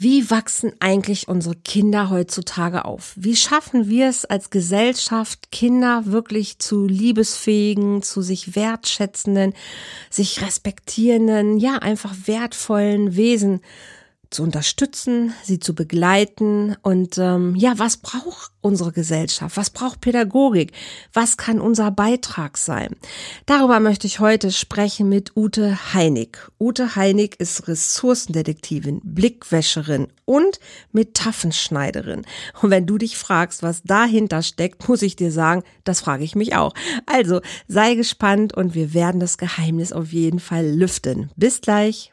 Wie wachsen eigentlich unsere Kinder heutzutage auf? Wie schaffen wir es als Gesellschaft, Kinder wirklich zu liebesfähigen, zu sich wertschätzenden, sich respektierenden, ja, einfach wertvollen Wesen zu unterstützen, sie zu begleiten und ähm, ja, was braucht unsere Gesellschaft? Was braucht Pädagogik? Was kann unser Beitrag sein? Darüber möchte ich heute sprechen mit Ute Heinig. Ute Heinig ist Ressourcendetektivin, Blickwäscherin und Metaphernschneiderin. Und wenn du dich fragst, was dahinter steckt, muss ich dir sagen, das frage ich mich auch. Also sei gespannt und wir werden das Geheimnis auf jeden Fall lüften. Bis gleich.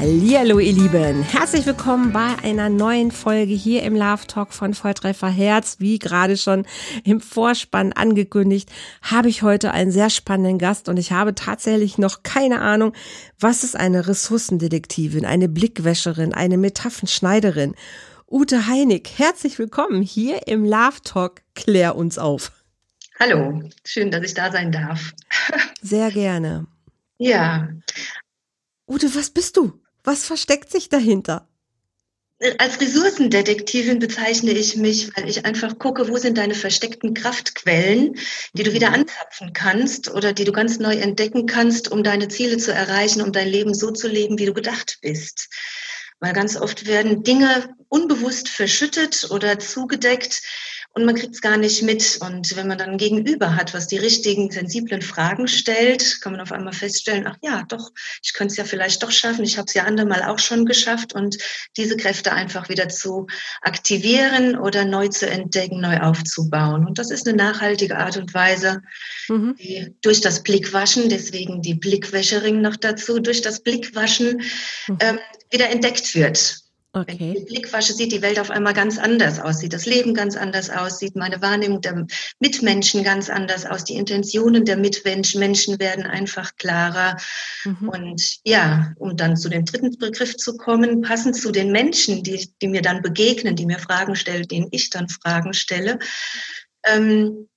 Hallo ihr Lieben, herzlich willkommen bei einer neuen Folge hier im Love Talk von Volltreffer Herz. Wie gerade schon im Vorspann angekündigt, habe ich heute einen sehr spannenden Gast und ich habe tatsächlich noch keine Ahnung, was ist eine Ressourcendetektivin, eine Blickwäscherin, eine Metaphernschneiderin. Ute Heinig, herzlich willkommen hier im Love Talk. Klär uns auf. Hallo, schön, dass ich da sein darf. Sehr gerne. Ja. Ute, was bist du? Was versteckt sich dahinter? Als Ressourcendetektivin bezeichne ich mich, weil ich einfach gucke, wo sind deine versteckten Kraftquellen, die du wieder mhm. anzapfen kannst oder die du ganz neu entdecken kannst, um deine Ziele zu erreichen, um dein Leben so zu leben, wie du gedacht bist. Weil ganz oft werden Dinge unbewusst verschüttet oder zugedeckt, und man kriegt es gar nicht mit. Und wenn man dann ein Gegenüber hat, was die richtigen, sensiblen Fragen stellt, kann man auf einmal feststellen, ach ja, doch, ich könnte es ja vielleicht doch schaffen. Ich habe es ja andermal auch schon geschafft. Und diese Kräfte einfach wieder zu aktivieren oder neu zu entdecken, neu aufzubauen. Und das ist eine nachhaltige Art und Weise, mhm. die durch das Blickwaschen, deswegen die Blickwäscherin noch dazu, durch das Blickwaschen mhm. ähm, wieder entdeckt wird. Okay. Wenn ich Blick wasche, sieht die Welt auf einmal ganz anders aus, sieht das Leben ganz anders aus, sieht meine Wahrnehmung der Mitmenschen ganz anders aus, die Intentionen der Mitmenschen werden einfach klarer. Mhm. Und ja, um dann zu dem dritten Begriff zu kommen, passend zu den Menschen, die, die mir dann begegnen, die mir Fragen stellen, denen ich dann Fragen stelle, ähm,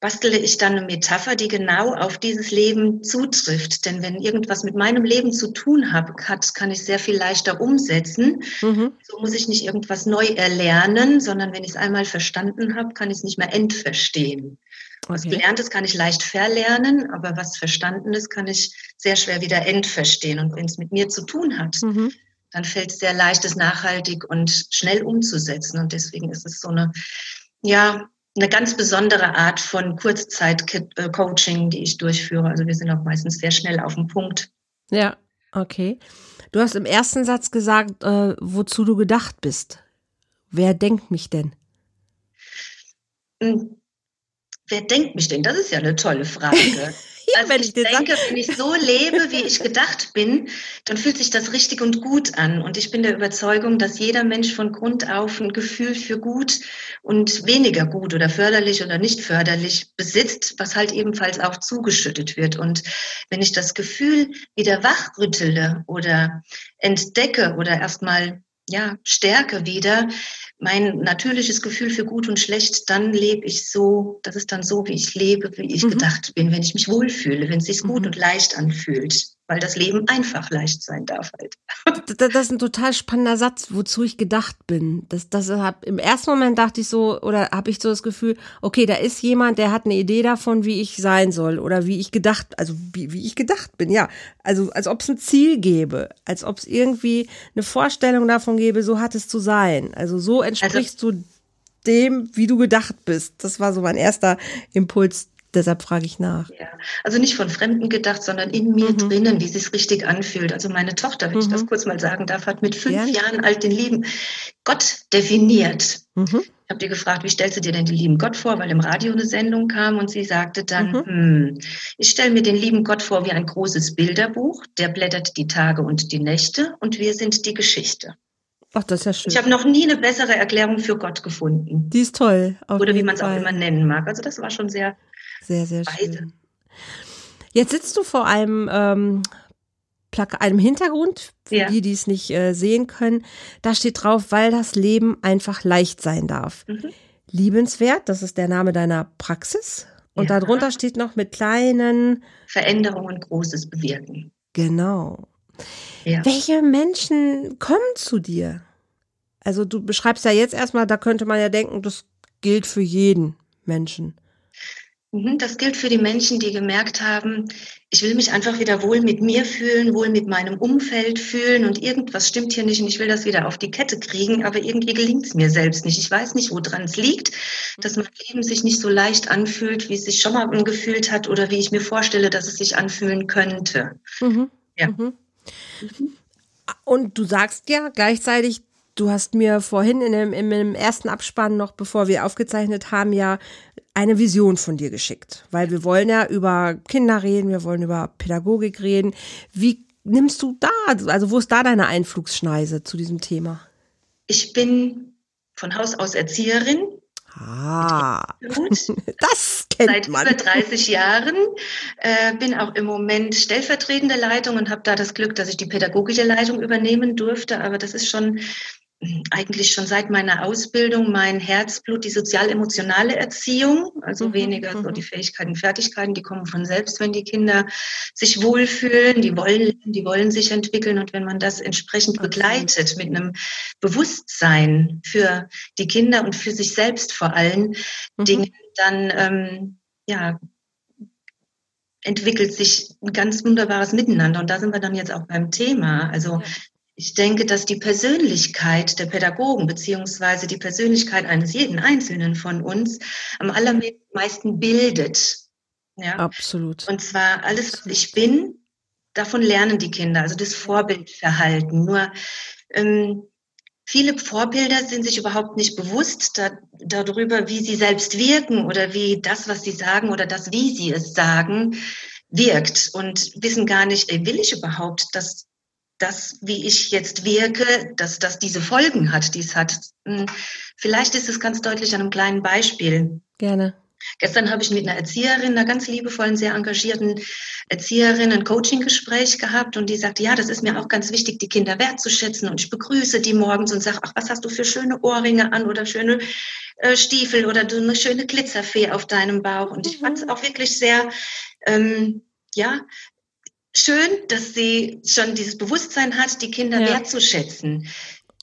bastele ich dann eine Metapher, die genau auf dieses Leben zutrifft. Denn wenn irgendwas mit meinem Leben zu tun hat, kann ich sehr viel leichter umsetzen. Mhm. So muss ich nicht irgendwas neu erlernen, sondern wenn ich es einmal verstanden habe, kann ich es nicht mehr entverstehen. Okay. Was Gelerntes kann ich leicht verlernen, aber was Verstandenes kann ich sehr schwer wieder entverstehen. Und wenn es mit mir zu tun hat, mhm. dann fällt es sehr leicht, es nachhaltig und schnell umzusetzen. Und deswegen ist es so eine, ja, eine ganz besondere Art von Kurzzeit-Coaching, die ich durchführe. Also wir sind auch meistens sehr schnell auf dem Punkt. Ja, okay. Du hast im ersten Satz gesagt, äh, wozu du gedacht bist. Wer denkt mich denn? Hm. Wer denkt mich denn? Das ist ja eine tolle Frage. Also wenn ich, ich denke, wenn ich so lebe, wie ich gedacht bin, dann fühlt sich das richtig und gut an. Und ich bin der Überzeugung, dass jeder Mensch von Grund auf ein Gefühl für gut und weniger gut oder förderlich oder nicht förderlich besitzt, was halt ebenfalls auch zugeschüttet wird. Und wenn ich das Gefühl wieder wachrüttele oder entdecke oder erstmal ja, stärke wieder, mein natürliches Gefühl für gut und schlecht, dann lebe ich so, das ist dann so, wie ich lebe, wie ich mhm. gedacht bin, wenn ich mich wohlfühle, wenn es sich gut mhm. und leicht anfühlt weil das Leben einfach leicht sein darf halt. Das, ist ein total spannender Satz, wozu ich gedacht bin. Das, das hab, Im ersten Moment dachte ich so, oder habe ich so das Gefühl, okay, da ist jemand, der hat eine Idee davon, wie ich sein soll oder wie ich gedacht, also wie, wie ich gedacht bin, ja. Also als ob es ein Ziel gäbe, als ob es irgendwie eine Vorstellung davon gäbe, so hat es zu sein. Also so entsprichst also, du dem, wie du gedacht bist. Das war so mein erster Impuls Deshalb frage ich nach. Ja, also nicht von Fremden gedacht, sondern in mir mhm. drinnen, wie es sich richtig anfühlt. Also meine Tochter, wenn mhm. ich das mhm. kurz mal sagen darf, hat mit fünf ja. Jahren alt den lieben Gott definiert. Mhm. Ich habe die gefragt, wie stellst du dir denn den lieben Gott vor, weil im Radio eine Sendung kam und sie sagte dann, mhm. hm, ich stelle mir den lieben Gott vor wie ein großes Bilderbuch, der blättert die Tage und die Nächte und wir sind die Geschichte. Ach, das ist ja schön. Ich habe noch nie eine bessere Erklärung für Gott gefunden. Die ist toll. Oder wie man es auch immer nennen mag. Also das war schon sehr sehr, sehr Beide. schön. Jetzt sitzt du vor einem, ähm, einem Hintergrund, für Ja. die, die es nicht äh, sehen können. Da steht drauf, weil das Leben einfach leicht sein darf. Mhm. Liebenswert, das ist der Name deiner Praxis. Und Ja. darunter steht noch mit kleinen, Veränderungen Großes bewirken. genau. Ja. Welche Menschen kommen zu dir? Also du beschreibst ja jetzt erstmal, da könnte man ja denken, das gilt für jeden Menschen. Mhm, Das gilt für die Menschen, die gemerkt haben, ich will mich einfach wieder wohl mit mir fühlen, wohl mit meinem Umfeld fühlen und irgendwas stimmt hier nicht und ich will das wieder auf die Kette kriegen, aber irgendwie gelingt es mir selbst nicht. Ich weiß nicht, woran es liegt, dass mein Leben sich nicht so leicht anfühlt, wie es sich schon mal angefühlt hat oder wie ich mir vorstelle, dass es sich anfühlen könnte. Mhm. Ja. Mhm. Und du sagst ja gleichzeitig, du hast mir vorhin in dem, in dem ersten Abspann noch, bevor wir aufgezeichnet haben, ja eine Vision von dir geschickt. Weil wir wollen ja über Kinder reden, wir wollen über Pädagogik reden. Wie nimmst du da, also wo ist da deine Einflugsschneise zu diesem Thema? Ich bin von Haus aus Erzieherin, Ah, das kennt seit man. über 30 Jahren, äh, bin auch im Moment stellvertretende Leitung und habe da das Glück, dass ich die pädagogische Leitung übernehmen durfte. Aber das ist schon eigentlich schon seit meiner Ausbildung mein Herzblut, die sozial-emotionale Erziehung. Also Mhm, weniger so mhm. die Fähigkeiten, Fertigkeiten, die kommen von selbst, wenn die Kinder sich wohlfühlen, die wollen, die wollen sich entwickeln. Und wenn man das entsprechend begleitet mit einem Bewusstsein für die Kinder und für sich selbst vor allem, Mhm. Dinge, dann ähm, ja, entwickelt sich ein ganz wunderbares Miteinander. Und da sind wir dann jetzt auch beim Thema. Also. Ich denke, dass die Persönlichkeit der Pädagogen beziehungsweise die Persönlichkeit eines jeden Einzelnen von uns am allermeisten bildet. Ja. Absolut. Und zwar alles, was ich bin, davon lernen die Kinder, also das Vorbildverhalten. Nur ähm, viele Vorbilder sind sich überhaupt nicht bewusst da, darüber, wie sie selbst wirken oder wie das, was sie sagen oder das, wie sie es sagen, wirkt und wissen gar nicht, ey, will ich überhaupt, dass das, wie ich jetzt wirke, dass das diese Folgen hat, die es hat. Hm, Vielleicht ist es ganz deutlich an einem kleinen Beispiel. Gerne. Gestern habe ich mit einer Erzieherin, einer ganz liebevollen, sehr engagierten Erzieherin ein Coaching-Gespräch gehabt und die sagte, ja, das ist mir auch ganz wichtig, die Kinder wertzuschätzen und ich begrüße die morgens und sage, ach, was hast du für schöne Ohrringe an oder schöne äh, Stiefel oder du eine schöne Glitzerfee auf deinem Bauch und ich Mhm. fand es auch wirklich sehr, ähm, ja, schön, dass sie schon dieses Bewusstsein hat, die Kinder Ja. wertzuschätzen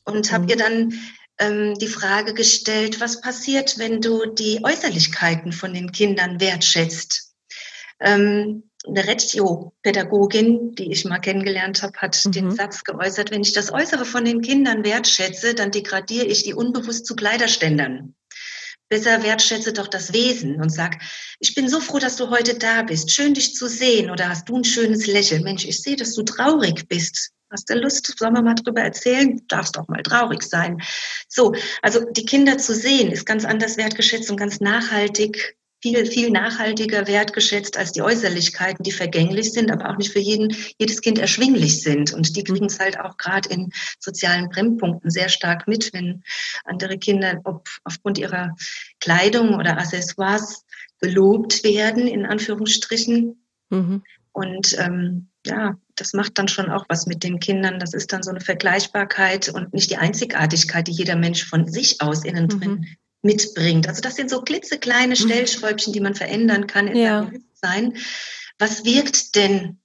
und habe Mhm. ihr dann ähm, die Frage gestellt, was passiert, wenn du die Äußerlichkeiten von den Kindern wertschätzt? Ähm, eine Reggio-Pädagogin, die ich mal kennengelernt habe, hat Mhm. den Satz geäußert, wenn ich das Äußere von den Kindern wertschätze, dann degradiere ich die unbewusst zu Kleiderständern. Besser wertschätze doch das Wesen und sag, ich bin so froh, dass du heute da bist. Schön, dich zu sehen. Oder hast du ein schönes Lächeln? Mensch, ich sehe, dass du traurig bist. Hast du Lust? Sollen wir mal drüber erzählen? Du darfst auch mal traurig sein. So, also die Kinder zu sehen, ist ganz anders wertgeschätzt und ganz nachhaltig, viel, viel nachhaltiger wertgeschätzt als die Äußerlichkeiten, die vergänglich sind, aber auch nicht für jeden, jedes Kind erschwinglich sind. Und die kriegen es halt auch gerade in sozialen Brennpunkten sehr stark mit, wenn andere Kinder, ob aufgrund ihrer Kleidung oder Accessoires gelobt werden, in Anführungsstrichen. Mhm. Und ähm, ja, das macht dann schon auch was mit den Kindern. Das ist dann so eine Vergleichbarkeit und nicht die Einzigartigkeit, die jeder Mensch von sich aus innen drin Mhm. Mitbringt. Also das sind so klitzekleine Stellschräubchen, die man verändern kann in Ja. seinem Bewusstsein. Was wirkt denn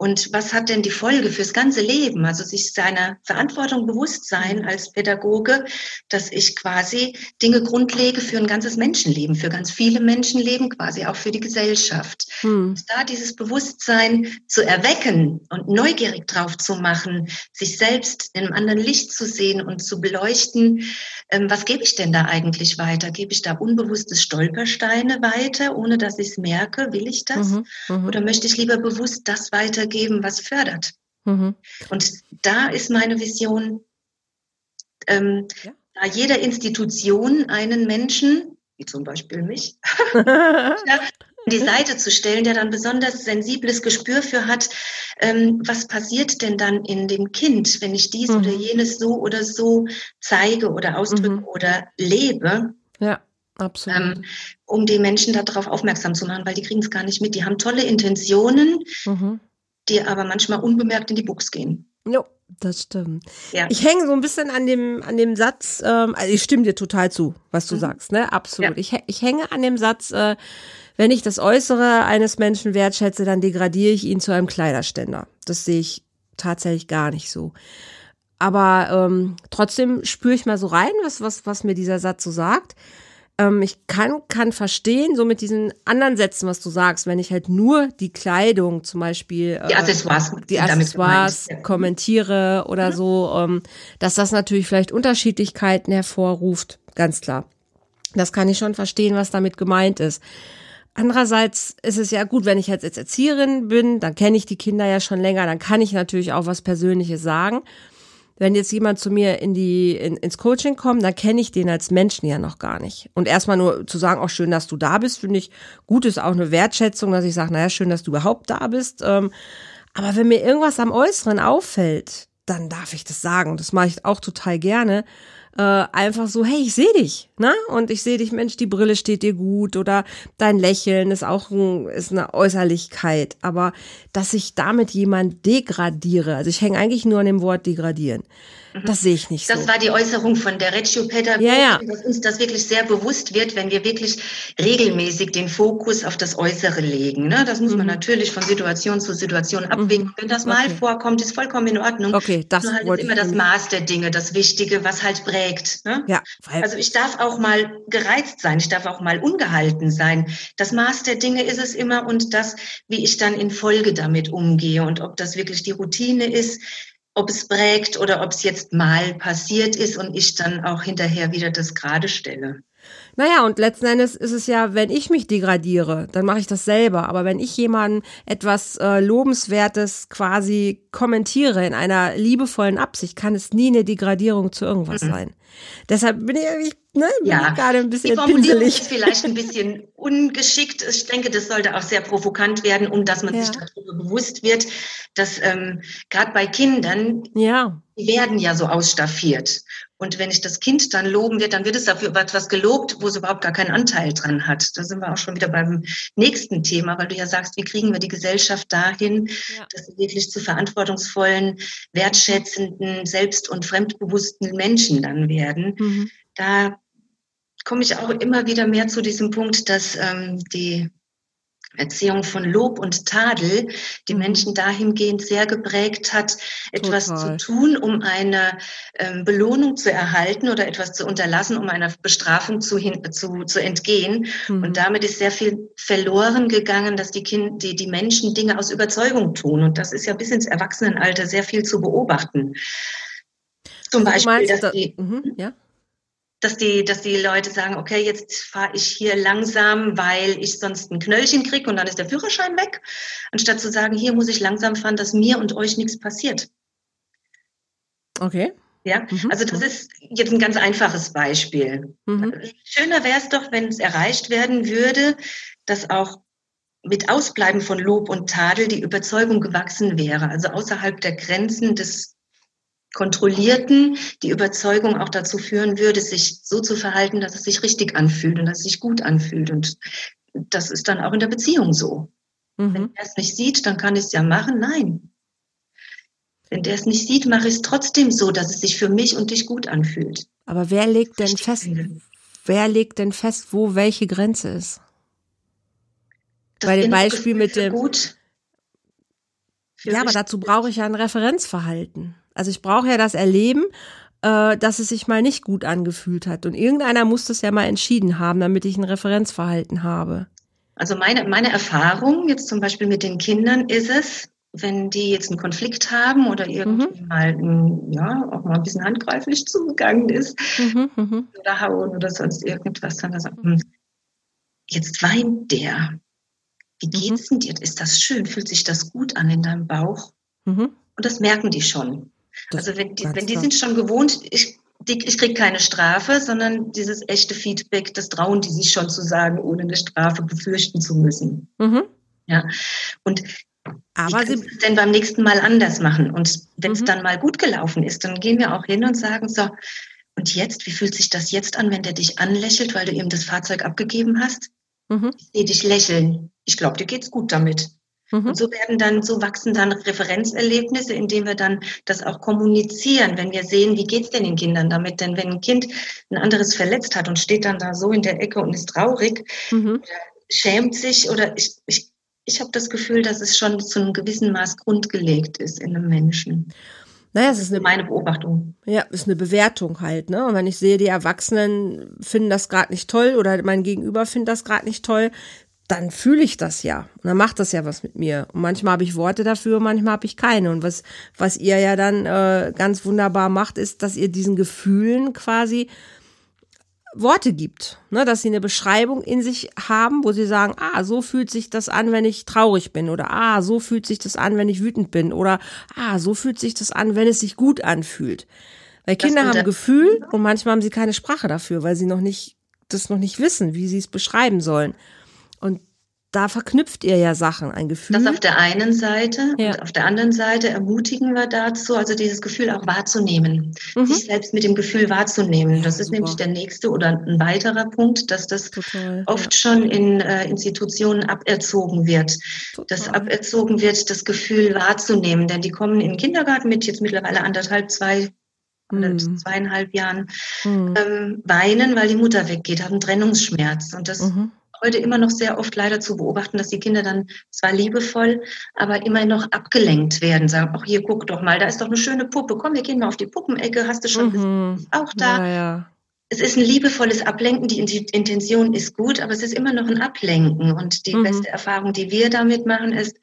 und was hat denn die Folge fürs ganze Leben? Also sich seiner Verantwortung bewusst sein als Pädagoge, dass ich quasi Dinge grundlege für ein ganzes Menschenleben, für ganz viele Menschenleben, quasi auch für die Gesellschaft. Mhm. Da dieses Bewusstsein zu erwecken und neugierig drauf zu machen, sich selbst in einem anderen Licht zu sehen und zu beleuchten, ähm, was gebe ich denn da eigentlich weiter? Gebe ich da unbewusste Stolpersteine weiter, ohne dass ich es merke? Will ich das? Mhm. Mhm. Oder möchte ich lieber bewusst das weitergeben, was fördert? Mhm. Und da ist meine Vision, ähm, Ja. da jeder Institution einen Menschen, wie zum Beispiel mich, die Seite zu stellen, der dann besonders sensibles Gespür für hat, ähm, was passiert denn dann in dem Kind, wenn ich dies Mhm. oder jenes so oder so zeige oder ausdrücke Mhm. oder lebe. ja, Absolut. Ähm, um die Menschen darauf aufmerksam zu machen, weil die kriegen es gar nicht mit. Die haben tolle Intentionen, mhm. Die aber manchmal unbemerkt in die Buchs gehen. Jo, das stimmt. Ja. Ich hänge so ein bisschen an dem, an dem Satz, ähm, also ich stimme dir total zu, was du mhm. sagst, ne? Absolut. Ja. Ich, ich hänge an dem Satz, äh, wenn ich das Äußere eines Menschen wertschätze, dann degradiere ich ihn zu einem Kleiderständer. Das sehe ich tatsächlich gar nicht so. Aber ähm, trotzdem spüre ich mal so rein, was, was, was mir dieser Satz so sagt. Ähm, ich kann, kann verstehen, so mit diesen anderen Sätzen, was du sagst, wenn ich halt nur die Kleidung zum Beispiel, die Accessoires, äh, die Accessoires kommentiere oder mhm. so, ähm, dass das natürlich vielleicht Unterschiedlichkeiten hervorruft, ganz klar. Das kann ich schon verstehen, was damit gemeint ist. Andererseits ist es ja gut, wenn ich jetzt als Erzieherin bin, dann kenne ich die Kinder ja schon länger, dann kann ich natürlich auch was Persönliches sagen. Wenn jetzt jemand zu mir in die, in, ins Coaching kommt, dann kenne ich den als Menschen ja noch gar nicht. Und erstmal nur zu sagen, auch schön, dass du da bist, finde ich gut, ist auch eine Wertschätzung, dass ich sage, naja, schön, dass du überhaupt da bist. Ähm, aber wenn mir irgendwas am Äußeren auffällt, dann darf ich das sagen. Das mache ich auch total gerne äh, einfach so, hey, ich sehe dich, ne? Und ich sehe dich, Mensch, die Brille steht dir gut oder dein Lächeln ist auch ein, ist eine Äußerlichkeit. Aber dass ich damit jemand degradiere, also ich hänge eigentlich nur an dem Wort degradieren. Mhm. Das sehe ich nicht das so. Das war die Äußerung von der Reggio-Pädagogik, ja, ja. dass uns das wirklich sehr bewusst wird, wenn wir wirklich regelmäßig den Fokus auf das Äußere legen. Ne? Das muss mhm. man natürlich von Situation zu Situation mhm. abwägen. Mhm. Wenn das mal okay. vorkommt, ist vollkommen in Ordnung. Okay, das Nur halt ist immer das Maß der Dinge, das Wichtige, was halt prägt. Ne? Ja, also ich darf auch mal gereizt sein, ich darf auch mal ungehalten sein. Das Maß der Dinge ist es immer und das, wie ich dann in Folge damit umgehe und ob das wirklich die Routine ist, ob es prägt oder ob es jetzt mal passiert ist und ich dann auch hinterher wieder das gerade stelle. Naja, und letzten Endes ist es ja, wenn ich mich degradiere, dann mache ich das selber. Aber wenn ich jemanden etwas äh, Lobenswertes quasi kommentiere in einer liebevollen Absicht, kann es nie eine Degradierung zu irgendwas mhm. sein. Deshalb bin ich, ich ne, bin ja. gerade ein bisschen Die Formulierung pinselig. ist vielleicht ein bisschen ungeschickt. Ich denke, das sollte auch sehr provokant werden, um dass man ja. sich darüber bewusst wird, dass ähm, gerade bei Kindern, ja. die werden ja so ausstaffiert. Und wenn ich das Kind dann loben wird, dann wird es dafür etwas gelobt, wo es überhaupt gar keinen Anteil dran hat. Da sind wir auch schon wieder beim nächsten Thema, weil du ja sagst, wie kriegen wir die Gesellschaft dahin, ja. dass sie wirklich zu verantwortungsvollen, wertschätzenden, selbst- und fremdbewussten Menschen dann werden. Mhm. Da komme ich auch immer wieder mehr zu diesem Punkt, dass ähm, die Erziehung von Lob und Tadel die. Menschen dahingehend sehr geprägt hat, etwas Total. zu tun, um eine ähm, Belohnung zu erhalten oder etwas zu unterlassen, um einer Bestrafung zu, hin, zu, zu entgehen. Mhm. Und damit ist sehr viel verloren gegangen, dass die, kind, die, die Menschen Dinge aus Überzeugung tun. Und das ist ja bis ins Erwachsenenalter sehr viel zu beobachten. Zum also Beispiel, meinst, dass die, mhm, ja? Dass die, dass die Leute sagen, okay, jetzt fahre ich hier langsam, weil ich sonst ein Knöllchen kriege und dann ist der Führerschein weg, anstatt zu sagen, hier muss ich langsam fahren, dass mir und euch nichts passiert. Okay. Ja, mhm. also das ist jetzt ein ganz einfaches Beispiel. Mhm. Schöner wäre es doch, wenn es erreicht werden würde, dass auch mit Ausbleiben von Lob und Tadel die Überzeugung gewachsen wäre, also außerhalb der Grenzen des Kontrollierten die Überzeugung auch dazu führen würde, sich so zu verhalten, dass es sich richtig anfühlt und dass es sich gut anfühlt. Und das ist dann auch in der Beziehung so. Mhm. Wenn er es nicht sieht, dann kann ich es ja machen. Nein. Wenn der es nicht sieht, mache ich es trotzdem so, dass es sich für mich und dich gut anfühlt. Aber wer legt denn fest, wer legt denn fest, wo welche Grenze ist? Das Bei dem Beispiel mit dem. Gut, ja, aber dazu brauche ich ja ein Referenzverhalten. Also ich brauche ja das Erleben, äh, dass es sich mal nicht gut angefühlt hat. Und irgendeiner muss das ja mal entschieden haben, damit ich ein Referenzverhalten habe. Also meine, meine Erfahrung jetzt zum Beispiel mit den Kindern ist es, wenn die jetzt einen Konflikt haben oder irgendwie mhm. mal ja, auch mal ein bisschen handgreiflich zugegangen ist mhm, mhm. oder hauen oder sonst irgendwas, dann sagt, hm, jetzt weint der. Wie mhm. geht's denn dir? Ist das schön? Fühlt sich das gut an in deinem Bauch? Mhm. Und das merken die schon. Das also wenn die, wenn die sind schon gewohnt, ich, die, ich kriege keine Strafe, sondern dieses echte Feedback, das trauen die sich schon zu sagen, ohne eine Strafe befürchten zu müssen. Mhm. Ja. Und aber sie es denn beim nächsten Mal anders machen. Und wenn es mhm. dann mal gut gelaufen ist, dann gehen wir auch hin und sagen so, Und jetzt, wie fühlt sich das jetzt an, wenn der dich anlächelt, weil du ihm das Fahrzeug abgegeben hast? Mhm. Ich sehe dich lächeln. Ich glaube, dir geht's gut damit. Mhm. Und so werden dann, so wachsen dann Referenzerlebnisse, indem wir dann das auch kommunizieren, wenn wir sehen, wie geht's denn den Kindern damit? Denn wenn ein Kind ein anderes verletzt hat und steht dann da so in der Ecke und ist traurig, mhm. schämt sich oder ich, ich, ich habe das Gefühl, dass es schon zu einem gewissen Maß grundgelegt ist in einem Menschen. Naja, es ist eine, meine Beobachtung. Ja, es ist eine Bewertung halt, ne? Und wenn ich sehe, die Erwachsenen finden das gerade nicht toll oder mein Gegenüber findet das gerade nicht toll, dann fühle ich das ja. Und dann macht das ja was mit mir. Und manchmal habe ich Worte dafür, manchmal habe ich keine. Und was, was ihr ja dann äh, ganz wunderbar macht, ist, dass ihr diesen Gefühlen quasi Worte gibt, ne, dass sie eine Beschreibung in sich haben, wo sie sagen, ah, so fühlt sich das an, wenn ich traurig bin oder ah, so fühlt sich das an, wenn ich wütend bin oder ah, so fühlt sich das an, wenn es sich gut anfühlt. Weil Kinder haben Gefühl und manchmal haben sie keine Sprache dafür, weil sie noch nicht das noch nicht wissen, wie sie es beschreiben sollen. Und da verknüpft ihr ja Sachen, ein Gefühl. Das auf der einen Seite ja. und auf der anderen Seite ermutigen wir dazu, also dieses Gefühl auch wahrzunehmen, mhm. sich selbst mit dem Gefühl wahrzunehmen. Das ist Super. nämlich der nächste oder ein weiterer Punkt, dass das Total, oft ja. schon in äh, Institutionen aberzogen wird. Total. Dass aberzogen wird, das Gefühl wahrzunehmen, denn die kommen in den Kindergarten mit jetzt mittlerweile anderthalb, zwei mhm. zweieinhalb Jahren, mhm. ähm, weinen, weil die Mutter weggeht, haben Trennungsschmerz. Und das mhm heute immer noch sehr oft leider zu beobachten, dass die Kinder dann zwar liebevoll, aber immer noch abgelenkt werden. Sagen, ach hier, guck doch mal, da ist doch eine schöne Puppe. Komm, wir gehen mal auf die Puppenecke. Hast du schon mhm. auch da? Ja, ja. Es ist ein liebevolles Ablenken. Die Intention ist gut, aber es ist immer noch ein Ablenken. Und die mhm. beste Erfahrung, die wir damit machen, ist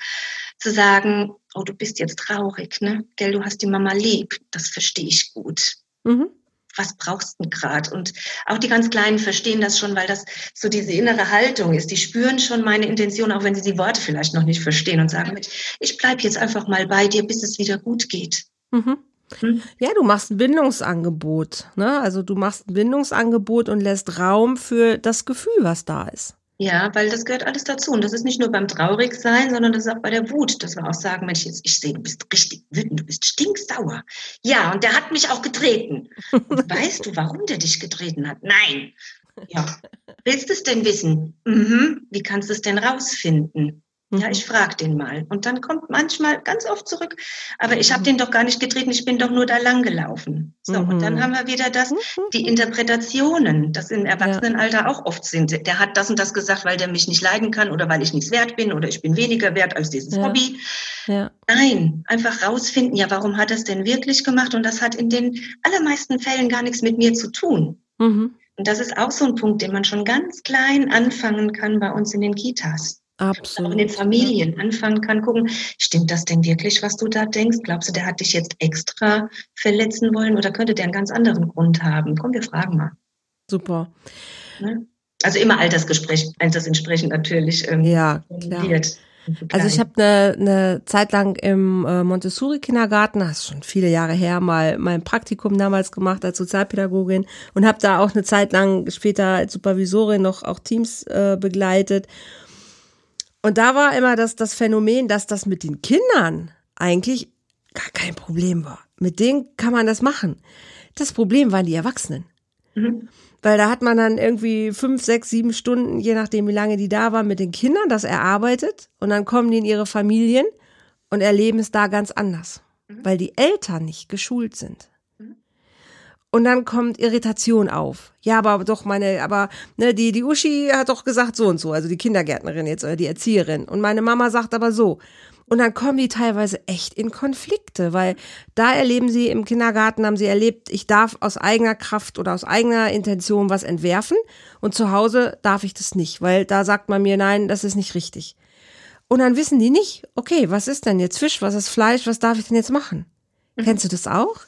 zu sagen, oh, du bist jetzt traurig, ne? Gell, du hast die Mama lieb. Das verstehe ich gut. Mhm was brauchst du gerade? Und auch die ganz Kleinen verstehen das schon, weil das so diese innere Haltung ist. Die spüren schon meine Intention, auch wenn sie die Worte vielleicht noch nicht verstehen und sagen, ich bleib jetzt einfach mal bei dir, bis es wieder gut geht. Mhm. Hm? Ja, du machst ein Bindungsangebot. Ne? Also du machst ein Bindungsangebot und lässt Raum für das Gefühl, was da ist. Ja, weil das gehört alles dazu. Und das ist nicht nur beim Traurigsein, sondern das ist auch bei der Wut, dass wir auch sagen, Mensch, jetzt, ich sehe, du bist richtig wütend, du bist stinksauer. Ja, und der hat mich auch getreten. Und weißt du, warum der dich getreten hat? Nein. Ja. Willst du es denn wissen? Mhm. Wie kannst du es denn rausfinden? Ja, mhm. ich frage den mal. Und dann kommt manchmal ganz oft zurück, aber ich habe mhm. den doch gar nicht getreten, ich bin doch nur da lang gelaufen. So, mhm. und dann mhm. haben wir wieder das, die Interpretationen, das im Erwachsenenalter ja. auch oft sind. Der hat das und das gesagt, weil der mich nicht leiden kann oder weil ich nichts wert bin oder ich bin weniger wert als dieses ja. Hobby. Ja. Nein, einfach rausfinden, ja, warum hat er es denn wirklich gemacht? Und das hat in den allermeisten Fällen gar nichts mit mir zu tun. Mhm. Und das ist auch so ein Punkt, den man schon ganz klein anfangen kann bei uns in den Kitas. Absolut. In den Familien anfangen kann, gucken, stimmt das denn wirklich, was du da denkst? Glaubst du, der hat dich jetzt extra verletzen wollen oder könnte der einen ganz anderen Grund haben? Komm, wir fragen mal. Super. Ne? Also immer Altersgespräch, altersentsprechend natürlich. Ähm, ja, klar. Also ich habe eine, eine Zeit lang im äh, Montessori-Kindergarten, das ist schon viele Jahre her, mal mein Praktikum damals gemacht als Sozialpädagogin und habe da auch eine Zeit lang später als Supervisorin noch auch Teams äh, begleitet. Und da war immer das, das Phänomen, dass das mit den Kindern eigentlich gar kein Problem war. Mit denen kann man das machen. Das Problem waren die Erwachsenen. Mhm. Weil da hat man dann irgendwie fünf, sechs, sieben Stunden, je nachdem, wie lange die da waren, mit den Kindern das erarbeitet. Und dann kommen die in ihre Familien und erleben es da ganz anders. Mhm. Weil die Eltern nicht geschult sind. Und dann kommt Irritation auf. Ja, aber doch meine, aber ne, die, die Uschi hat doch gesagt so und so, also die Kindergärtnerin jetzt oder die Erzieherin. Und meine Mama sagt aber so. Und dann kommen die teilweise echt in Konflikte, weil da erleben sie im Kindergarten, haben sie erlebt, ich darf aus eigener Kraft oder aus eigener Intention was entwerfen und zu Hause darf ich das nicht, weil da sagt man mir, nein, das ist nicht richtig. Und dann wissen die nicht, okay, was ist denn jetzt Fisch, was ist Fleisch, was darf ich denn jetzt machen? Mhm. Kennst du das auch?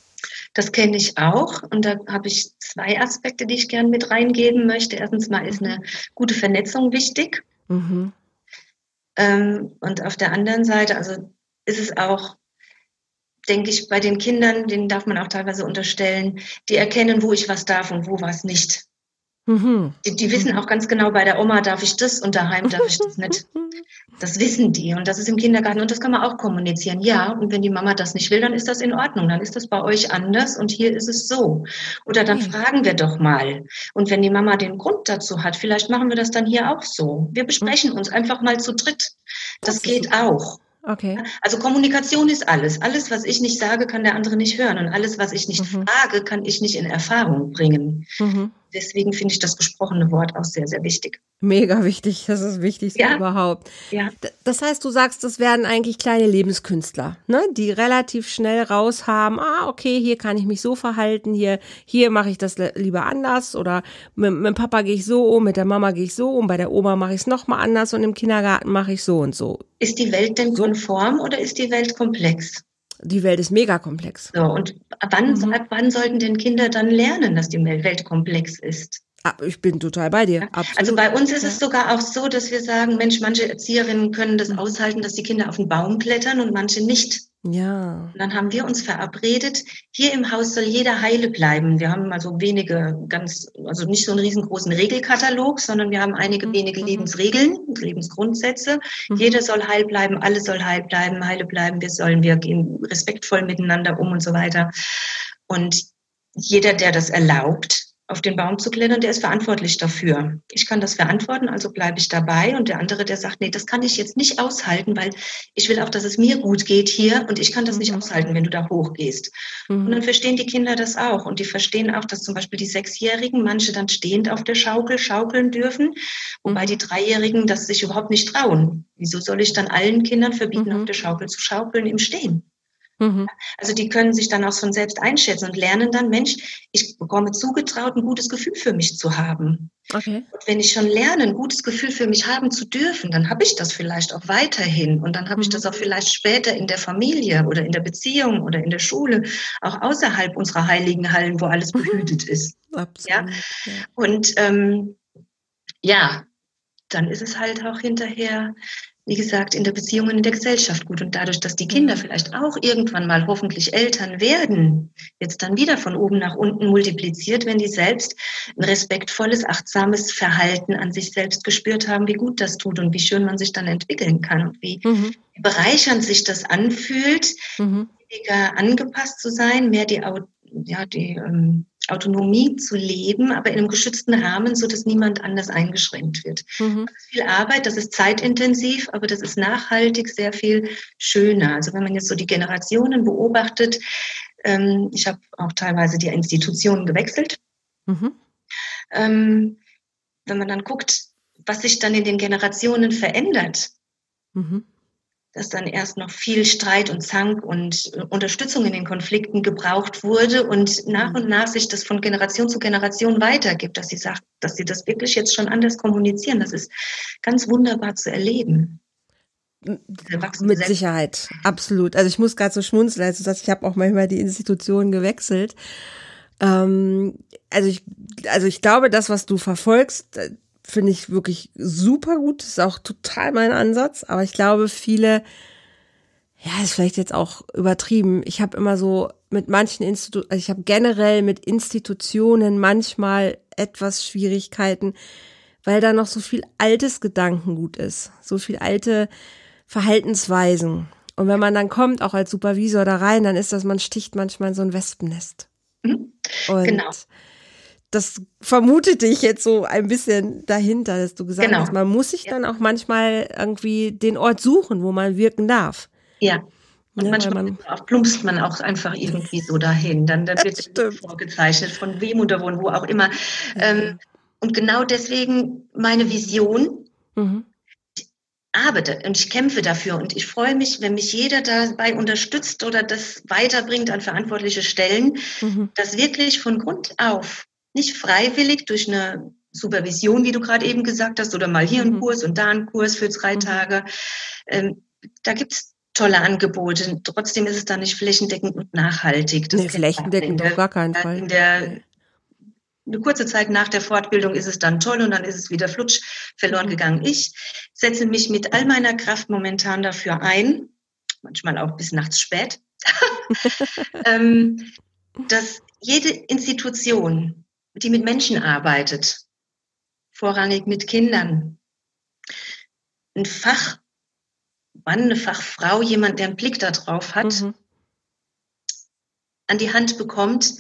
Das kenne ich auch und da habe ich zwei Aspekte, die ich gerne mit reingeben möchte. Erstens mal ist eine gute Vernetzung wichtig. Mhm. Ähm, und auf der anderen Seite, also ist es auch, denke ich, bei den Kindern, denen darf man auch teilweise unterstellen, die erkennen, wo ich was darf und wo was nicht. Mhm. Die, die, wissen auch ganz genau, bei der Oma darf ich das und daheim darf ich das nicht. Das wissen die und das ist im Kindergarten und das kann man auch kommunizieren. Ja, und wenn die Mama das nicht will, dann ist das in Ordnung. Dann ist das bei euch anders und hier ist es so. Oder dann okay. fragen wir doch mal. Und wenn die Mama den Grund dazu hat, vielleicht machen wir das dann hier auch so. Wir besprechen uns einfach mal zu dritt. Das, das geht auch. Okay. Also Kommunikation ist alles. Alles, was ich nicht sage, kann der andere nicht hören. Und alles, was ich nicht mhm. frage, kann ich nicht in Erfahrung bringen. Mhm. Deswegen finde ich das gesprochene Wort auch sehr, sehr wichtig. Mega wichtig. Das ist das Wichtigste ja. überhaupt. Ja. Das heißt, du sagst, das werden eigentlich kleine Lebenskünstler, ne? die relativ schnell raus haben, ah, okay, hier kann ich mich so verhalten, hier, hier mache ich das lieber anders oder mit, mit dem Papa gehe ich so um, mit der Mama gehe ich so um, bei der Oma mache ich es nochmal anders und im Kindergarten mache ich so und so. Ist die Welt denn konform oder ist die Welt komplex? Die Welt ist mega komplex. So, und wann, mhm. wann sollten denn Kinder dann lernen, dass die Welt komplex ist? Ah, ich bin total bei dir. Absolut. Also bei uns ist es sogar auch so, dass wir sagen, Mensch, manche Erzieherinnen können das mhm. aushalten, dass die Kinder auf den Baum klettern und manche nicht. Ja. Und dann haben wir uns verabredet, hier im Haus soll jeder heile bleiben. Wir haben also wenige ganz, also nicht so einen riesengroßen Regelkatalog, sondern wir haben einige mhm. wenige mhm. Lebensregeln, Lebensgrundsätze. Mhm. Jeder soll heil bleiben, alles soll heil bleiben, heile bleiben, wir sollen, wir gehen respektvoll miteinander um und so weiter. Und jeder, der das erlaubt, auf den Baum zu klettern, der ist verantwortlich dafür. Ich kann das verantworten, also bleibe ich dabei. Und der andere, der sagt, nee, das kann ich jetzt nicht aushalten, weil ich will auch, dass es mir gut geht hier und ich kann das mhm. nicht aushalten, wenn du da hochgehst. Mhm. Und dann verstehen die Kinder das auch. Und die verstehen auch, dass zum Beispiel die Sechsjährigen manche dann stehend auf der Schaukel schaukeln dürfen, wobei mhm. die Dreijährigen das sich überhaupt nicht trauen. Wieso soll ich dann allen Kindern verbieten, mhm. auf der Schaukel zu schaukeln im Stehen? Mhm. Also die können sich dann auch von selbst einschätzen und lernen dann, Mensch, ich bekomme zugetraut, ein gutes Gefühl für mich zu haben. Okay. Und wenn ich schon lerne, ein gutes Gefühl für mich haben zu dürfen, dann habe ich das vielleicht auch weiterhin und dann habe mhm. ich das auch vielleicht später in der Familie oder in der Beziehung oder in der Schule, auch außerhalb unserer heiligen Hallen, wo alles mhm. behütet ist. Absolut. Ja? Und ähm, ja, dann ist es halt auch hinterher wie gesagt, in der Beziehung und in der Gesellschaft gut. Und dadurch, dass die Kinder vielleicht auch irgendwann mal hoffentlich Eltern werden, jetzt dann wieder von oben nach unten multipliziert, wenn die selbst ein respektvolles, achtsames Verhalten an sich selbst gespürt haben, wie gut das tut und wie schön man sich dann entwickeln kann und wie mhm. bereichernd sich das anfühlt, mhm. weniger angepasst zu sein, mehr die, ja, die ähm, Autonomie zu leben, aber in einem geschützten Rahmen, so dass niemand anders eingeschränkt wird. Mhm. Das ist viel Arbeit, das ist zeitintensiv, aber das ist nachhaltig sehr viel schöner. Also wenn man jetzt so die Generationen beobachtet, ähm, ich habe auch teilweise die Institutionen gewechselt. Mhm. Ähm, wenn man dann guckt, was sich dann in den Generationen verändert, mhm dass dann erst noch viel Streit und Zank und Unterstützung in den Konflikten gebraucht wurde und nach und nach sich das von Generation zu Generation weitergibt, dass sie sagt, dass sie das wirklich jetzt schon anders kommunizieren. Das ist ganz wunderbar zu erleben. Mit Sicherheit, absolut. Also ich muss gerade so schmunzeln, also dass ich habe auch manchmal die Institutionen gewechselt. Ähm, also ich, also ich glaube, das, was du verfolgst, finde ich wirklich super gut. Das ist auch total mein Ansatz. Aber ich glaube, viele, ja, ist vielleicht jetzt auch übertrieben. Ich habe immer so mit manchen Institutionen, also ich habe generell mit Institutionen manchmal etwas Schwierigkeiten, weil da noch so viel altes Gedankengut ist, so viel alte Verhaltensweisen. Und wenn man dann kommt, auch als Supervisor da rein, dann ist das, man sticht manchmal in so ein Wespennest. Mhm. Und genau das vermutete ich jetzt so ein bisschen dahinter, dass du gesagt genau. hast, man muss sich ja. dann auch manchmal irgendwie den Ort suchen, wo man wirken darf. Ja. Und ja, manchmal man, plumpst man auch einfach irgendwie so dahin. Dann, dann wird es vorgezeichnet, von wem oder wo, wo auch immer. Ähm, und genau deswegen meine Vision. Mhm. Ich arbeite und ich kämpfe dafür und ich freue mich, wenn mich jeder dabei unterstützt oder das weiterbringt an verantwortliche Stellen, mhm. dass wirklich von Grund auf nicht freiwillig durch eine Supervision, wie du gerade eben gesagt hast, oder mal hier mhm. ein Kurs und da ein Kurs für drei mhm. Tage. Ähm, da gibt's tolle Angebote. Trotzdem ist es dann nicht flächendeckend und nachhaltig. Das nee, flächendeckend auf gar keinen Fall. In der, eine kurze Zeit nach der Fortbildung ist es dann toll und dann ist es wieder flutsch verloren mhm. gegangen. Ich setze mich mit all meiner Kraft momentan dafür ein, manchmal auch bis nachts spät, ähm, dass jede Institution die mit Menschen arbeitet, vorrangig mit Kindern, ein Fachmann, eine Fachfrau, jemand, der einen Blick darauf hat, mhm. an die Hand bekommt,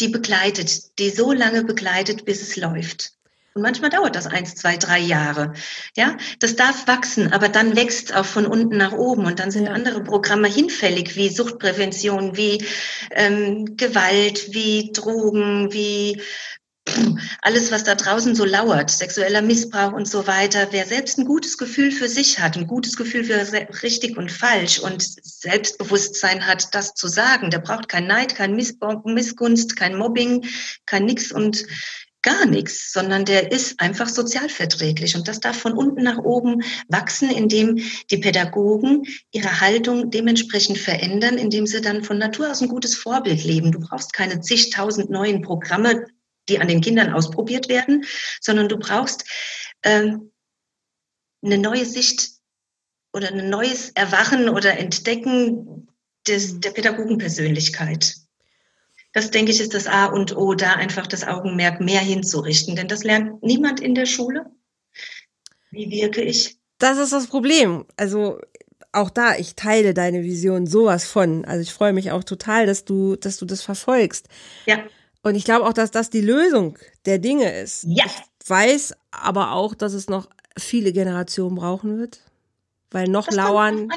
die begleitet, die so lange begleitet, bis es läuft. Und manchmal dauert das eins, zwei, drei Jahre. Ja, das darf wachsen, aber dann wächst auch von unten nach oben und dann sind ja. andere Programme hinfällig, wie Suchtprävention, wie ähm, Gewalt, wie Drogen, wie alles, was da draußen so lauert, sexueller Missbrauch und so weiter, wer selbst ein gutes Gefühl für sich hat, ein gutes Gefühl für richtig und falsch und Selbstbewusstsein hat, das zu sagen, der braucht kein Neid, kein Missgunst, kein Mobbing, kein nix und gar nichts, sondern der ist einfach sozialverträglich. Und das darf von unten nach oben wachsen, indem die Pädagogen ihre Haltung dementsprechend verändern, indem sie dann von Natur aus ein gutes Vorbild leben. Du brauchst keine zigtausend neuen Programme, die an den Kindern ausprobiert werden, sondern du brauchst äh, eine neue Sicht oder ein neues Erwachen oder Entdecken des, der Pädagogenpersönlichkeit. Das denke ich ist das A und O, da einfach das Augenmerk mehr hinzurichten, denn das lernt niemand in der Schule. Wie wirke ich? Das ist das Problem. Also auch da, ich teile deine Vision sowas von. Also ich freue mich auch total, dass du, dass du das verfolgst. Ja. Und ich glaube auch, dass das die Lösung der Dinge ist. Ja. Ich weiß aber auch, dass es noch viele Generationen brauchen wird weil noch das lauern,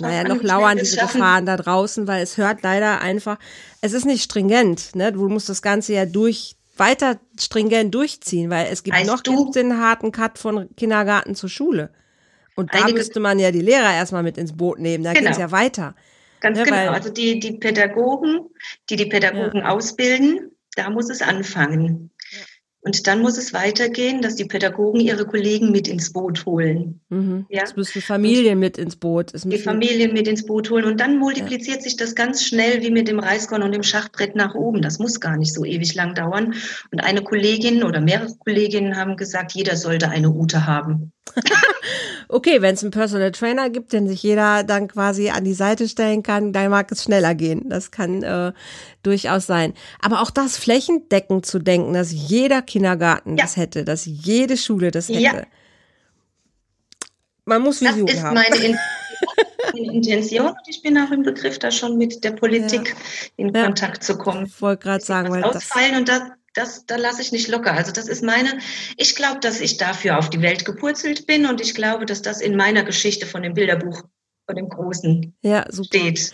naja, noch lauern diese Gefahren da draußen, weil es hört leider einfach, es ist nicht stringent, ne? Du musst das Ganze ja durch, weiter stringent durchziehen, weil es gibt weißt noch du, den harten Cut von Kindergarten zur Schule. Und da müsste man ja die Lehrer erstmal mit ins Boot nehmen, da genau. geht's ja weiter. Ganz ne? genau, also die, die Pädagogen, die die Pädagogen ja. ausbilden, da muss es anfangen. Und dann muss es weitergehen, dass die Pädagogen ihre Kollegen mit ins Boot holen. Mhm. Ja? Es müssen Familien mit ins Boot. Die Familien mit ins Boot holen. Und dann multipliziert ja. sich das ganz schnell wie mit dem Reiskorn und dem Schachbrett nach oben. Das muss gar nicht so ewig lang dauern. Und eine Kollegin oder mehrere Kolleginnen haben gesagt, jeder sollte eine Ute haben. okay, wenn es einen Personal Trainer gibt, den sich jeder dann quasi an die Seite stellen kann, dann mag es schneller gehen. Das kann äh, durchaus sein. Aber auch das flächendeckend zu denken, dass jeder Kindergarten ja. das hätte, dass jede Schule das hätte. Ja. Man muss Vision Das ist haben. meine In Intention und ich bin auch im Begriff, da schon mit der Politik ja. in Kontakt zu kommen. Ich wollte gerade sagen, weil ausfallen das und das das, da lasse ich nicht locker. Also das ist meine, ich glaube, dass ich dafür auf die Welt gepurzelt bin und ich glaube, dass das in meiner Geschichte von dem Bilderbuch, von dem Großen ja, steht.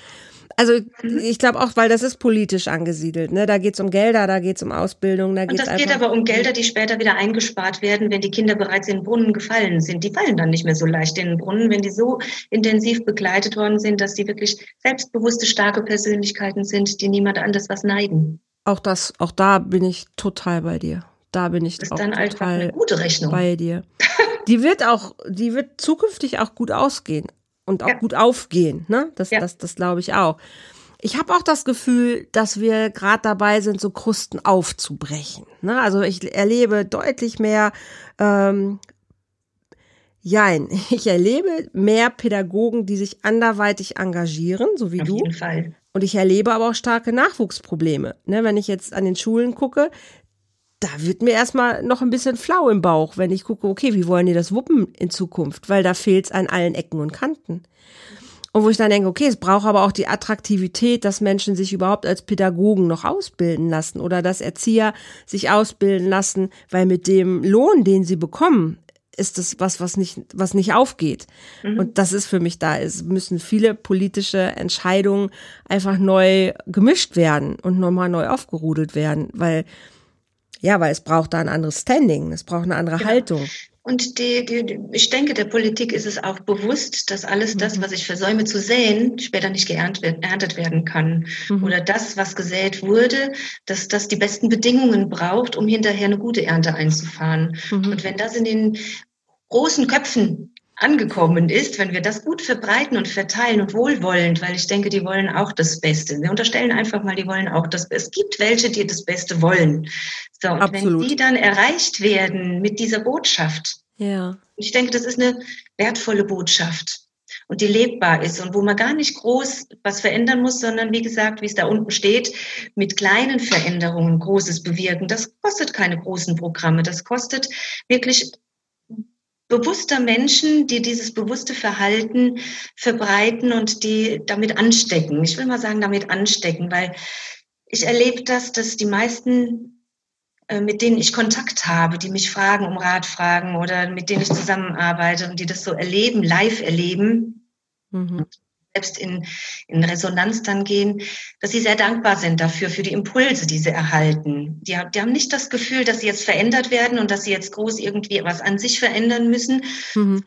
Also mhm. ich glaube auch, weil das ist politisch angesiedelt. Ne? Da geht es um Gelder, da geht es um Ausbildung. Da und das geht aber um Gelder, die später wieder eingespart werden, wenn die Kinder bereits in den Brunnen gefallen sind. Die fallen dann nicht mehr so leicht in den Brunnen, wenn die so intensiv begleitet worden sind, dass die wirklich selbstbewusste, starke Persönlichkeiten sind, die niemand anders was neiden. Auch das, auch da bin ich total bei dir. Da bin ich das ist auch dann total eine gute Rechnung. bei dir. Die wird auch, die wird zukünftig auch gut ausgehen und auch ja. gut aufgehen. Ne? Das, ja. das, das glaube ich auch. Ich habe auch das Gefühl, dass wir gerade dabei sind, so Krusten aufzubrechen. Ne? Also ich erlebe deutlich mehr, ähm, jein, ich erlebe mehr Pädagogen, die sich anderweitig engagieren, so wie Auf du. Auf jeden Fall. Und ich erlebe aber auch starke Nachwuchsprobleme. Ne, wenn ich jetzt an den Schulen gucke, da wird mir erstmal noch ein bisschen flau im Bauch, wenn ich gucke, okay, wie wollen die das wuppen in Zukunft? Weil da fehlt es an allen Ecken und Kanten. Und wo ich dann denke, okay, es braucht aber auch die Attraktivität, dass Menschen sich überhaupt als Pädagogen noch ausbilden lassen oder dass Erzieher sich ausbilden lassen, weil mit dem Lohn, den sie bekommen, ist das was, was nicht, was nicht aufgeht. Mhm. Und das ist für mich da. Es müssen viele politische Entscheidungen einfach neu gemischt werden und nochmal neu aufgerudelt werden, weil, ja, weil es braucht da ein anderes Standing, es braucht eine andere genau. Haltung. Und die, die, ich denke, der Politik ist es auch bewusst, dass alles das, mhm. was ich versäume zu säen, später nicht geerntet werden kann. Mhm. Oder das, was gesät wurde, dass das die besten Bedingungen braucht, um hinterher eine gute Ernte einzufahren. Mhm. Und wenn das in den großen Köpfen angekommen ist, wenn wir das gut verbreiten und verteilen und wohlwollend, weil ich denke, die wollen auch das Beste. Wir unterstellen einfach mal, die wollen auch das Beste. Es gibt welche, die das Beste wollen. So, und Absolut. wenn die dann erreicht werden mit dieser Botschaft, ja. ich denke, das ist eine wertvolle Botschaft. und die lebbar ist und wo man gar nicht groß was verändern muss, sondern wie gesagt, wie es da unten steht, mit kleinen Veränderungen Großes bewirken. Das kostet keine großen Programme. Das kostet wirklich bewusster Menschen, die dieses bewusste Verhalten verbreiten und die damit anstecken. Ich will mal sagen, damit anstecken, weil ich erlebe das, dass die meisten, äh, mit denen ich Kontakt habe, die mich fragen, um Rat fragen oder mit denen ich zusammenarbeite und die das so erleben, live erleben, mhm selbst in, in Resonanz dann gehen, dass sie sehr dankbar sind dafür, für die Impulse, die sie erhalten. Die, die haben nicht das Gefühl, dass sie jetzt verändert werden und dass sie jetzt groß irgendwie was an sich verändern müssen, mhm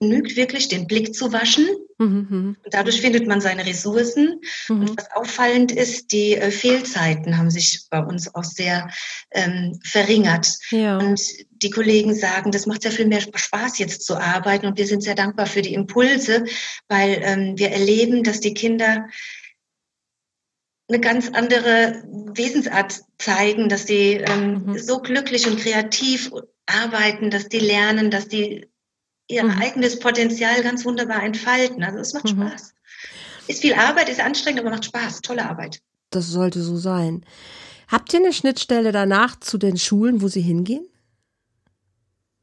genügt wirklich, den Blick zu waschen. Mhm. mhm. Und dadurch findet man seine Ressourcen. Mhm. Und was auffallend ist, die äh, Fehlzeiten haben sich bei uns auch sehr ähm, verringert. Ja. Und die Kollegen sagen, das macht sehr viel mehr Spaß, jetzt zu arbeiten. Und wir sind sehr dankbar für die Impulse, weil ähm, wir erleben, dass die Kinder eine ganz andere Wesensart zeigen, dass sie ähm, mhm. so glücklich und kreativ arbeiten, dass die lernen, dass die ihr mhm. eigenes Potenzial ganz wunderbar entfalten. Also es macht mhm. Spaß. Ist viel Arbeit, ist anstrengend, aber macht Spaß. Tolle Arbeit. Das sollte so sein. Habt ihr eine Schnittstelle danach zu den Schulen, wo sie hingehen?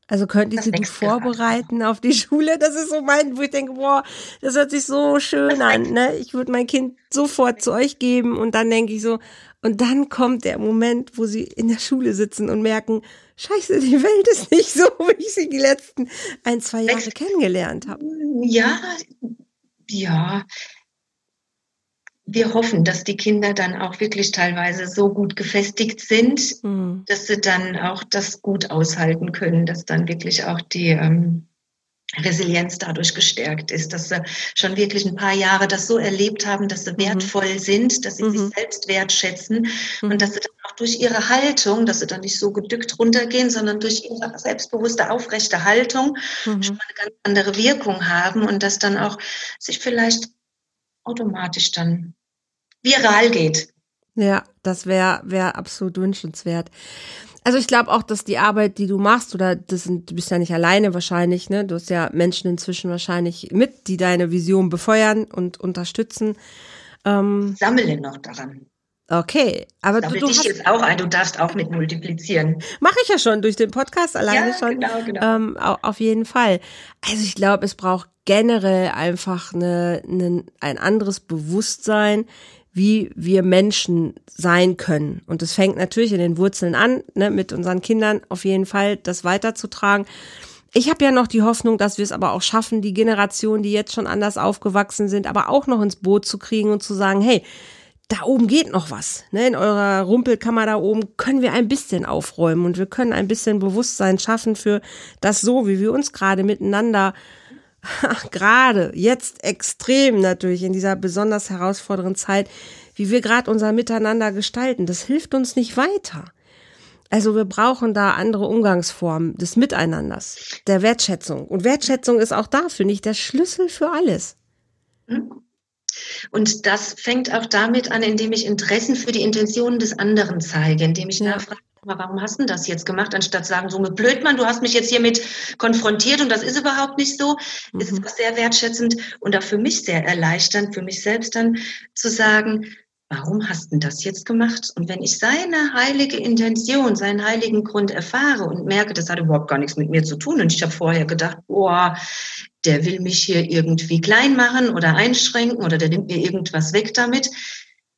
Also könnt ihr sie gut vorbereiten auf die Schule? Das ist so mein, wo ich denke, boah, das hört sich so schön an. Ne? Ich würde mein Kind sofort zu euch geben und dann denke ich so, und dann kommt der Moment, wo sie in der Schule sitzen und merken, scheiße, die Welt ist nicht so, wie ich sie die letzten ein, zwei Jahre kennengelernt habe. Ja, ja. Wir hoffen, dass die Kinder dann auch wirklich teilweise so gut gefestigt sind, mhm. dass sie dann auch das gut aushalten können, dass dann wirklich auch die ähm, Resilienz dadurch gestärkt ist, dass sie schon wirklich ein paar Jahre das so erlebt haben, dass sie mhm. wertvoll sind, dass sie mhm. sich selbst wertschätzen mhm. und dass sie dann auch durch ihre Haltung, dass sie dann nicht so gedückt runtergehen, sondern durch ihre selbstbewusste, aufrechte Haltung mhm. schon eine ganz andere Wirkung haben und dass dann auch sich vielleicht automatisch dann viral geht. Ja, das wäre wär absolut wünschenswert. Also ich glaube auch, dass die Arbeit, die du machst, oder das sind, du bist ja nicht alleine wahrscheinlich, ne? Du hast ja Menschen inzwischen wahrscheinlich mit, die deine Vision befeuern und unterstützen. Ähm, Sammle noch daran. Okay, aber du, du dich hast, jetzt auch ein, du darfst auch mit multiplizieren. Mache ich ja schon durch den Podcast alleine ja, schon. Genau, genau. Ähm, auf jeden Fall. Also ich glaube, es braucht generell einfach eine, eine, ein anderes Bewusstsein, wie wir Menschen sein können. Und es fängt natürlich in den Wurzeln an, ne, mit unseren Kindern auf jeden Fall das weiterzutragen. Ich habe ja noch die Hoffnung, dass wir es aber auch schaffen, die Generationen, die jetzt schon anders aufgewachsen sind, aber auch noch ins Boot zu kriegen und zu sagen, hey, da oben geht noch was. Ne? In eurer Rumpelkammer da oben können wir ein bisschen aufräumen und wir können ein bisschen Bewusstsein schaffen für das so, wie wir uns gerade miteinander gerade jetzt extrem natürlich in dieser besonders herausfordernden Zeit, wie wir gerade unser Miteinander gestalten. Das hilft uns nicht weiter. Also wir brauchen da andere Umgangsformen des Miteinanders, der Wertschätzung. Und Wertschätzung ist auch dafür nicht der Schlüssel für alles. Und das fängt auch damit an, indem ich Interessen für die Intentionen des anderen zeige, indem ich ja. Nachfrage, warum hast du das jetzt gemacht, anstatt sagen, so mit Blödmann, du hast mich jetzt hiermit konfrontiert und das ist überhaupt nicht so, mhm. ist es sehr wertschätzend und auch für mich sehr erleichternd, für mich selbst dann zu sagen, warum hast du das jetzt gemacht? Und wenn ich seine heilige Intention, seinen heiligen Grund erfahre und merke, das hat überhaupt gar nichts mit mir zu tun und ich habe vorher gedacht, boah, der will mich hier irgendwie klein machen oder einschränken oder der nimmt mir irgendwas weg damit,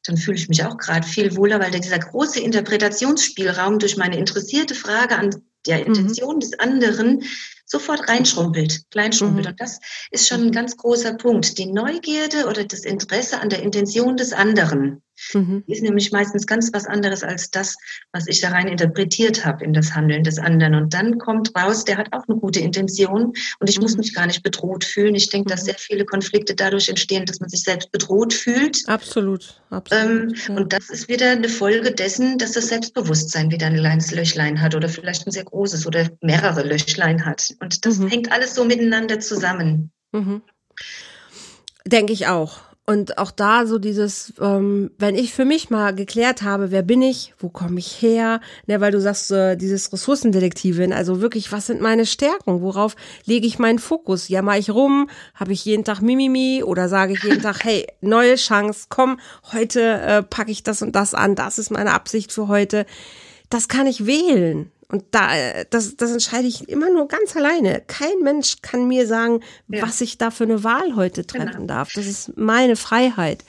dann fühle ich mich auch gerade viel wohler, weil dieser große Interpretationsspielraum durch meine interessierte Frage an der mhm. Intention mhm. des anderen sofort reinschrumpelt, kleinschrumpelt. Mhm. Und das ist schon ein ganz großer Punkt. Die Neugierde oder das Interesse an der Intention des anderen mhm. ist nämlich meistens ganz was anderes als das, was ich da rein interpretiert habe in das Handeln des anderen. Und dann kommt raus, der hat auch eine gute Intention und ich mhm. muss mich gar nicht bedroht fühlen. Ich denke, dass mhm. sehr viele Konflikte dadurch entstehen, dass man sich selbst bedroht fühlt. Absolut. Absolut ähm, ja. Und das ist wieder eine Folge dessen, dass das Selbstbewusstsein wieder ein kleines Löchlein hat oder vielleicht ein sehr großes oder mehrere Löchlein hat. Und das mhm. hängt alles so miteinander zusammen. Mhm. Denke ich auch. Und auch da so dieses, ähm, wenn ich für mich mal geklärt habe, wer bin ich, wo komme ich her, ne, weil du sagst, äh, dieses Ressourcendetektivin, also wirklich, was sind meine Stärken, worauf lege ich meinen Fokus? Jammer ich rum, habe ich jeden Tag Mimimi oder sage ich jeden Tag, hey, neue Chance, komm, heute äh, packe ich das und das an, das ist meine Absicht für heute. Das kann ich wählen. Und da, das, das entscheide ich immer nur ganz alleine. Kein Mensch kann mir sagen, ja. was ich da für eine Wahl heute treffen genau. darf. Das ist meine Freiheit.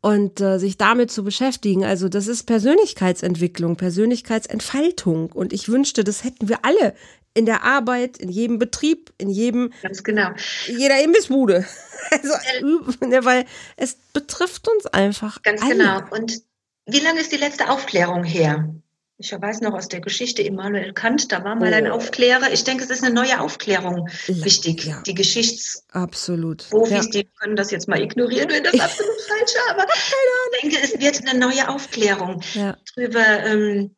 Und äh, sich damit zu beschäftigen, also das ist Persönlichkeitsentwicklung, Persönlichkeitsentfaltung. Und ich wünschte, das hätten wir alle in der Arbeit, in jedem Betrieb, in jedem, ganz genau, jeder Imbissbude. Also, ja. weil es betrifft uns einfach. Ganz alle. genau. Und wie lange ist die letzte Aufklärung her? Ich weiß noch aus der Geschichte Immanuel Kant, da war mal oh. ein Aufklärer. Ich denke, es ist eine neue Aufklärung wichtig. Ja. Die Geschichts absolut. Profis, ja. die können das jetzt mal ignorieren, wenn das absolut falsch ist. Aber ich denke, es wird eine neue Aufklärung drüber. Ähm,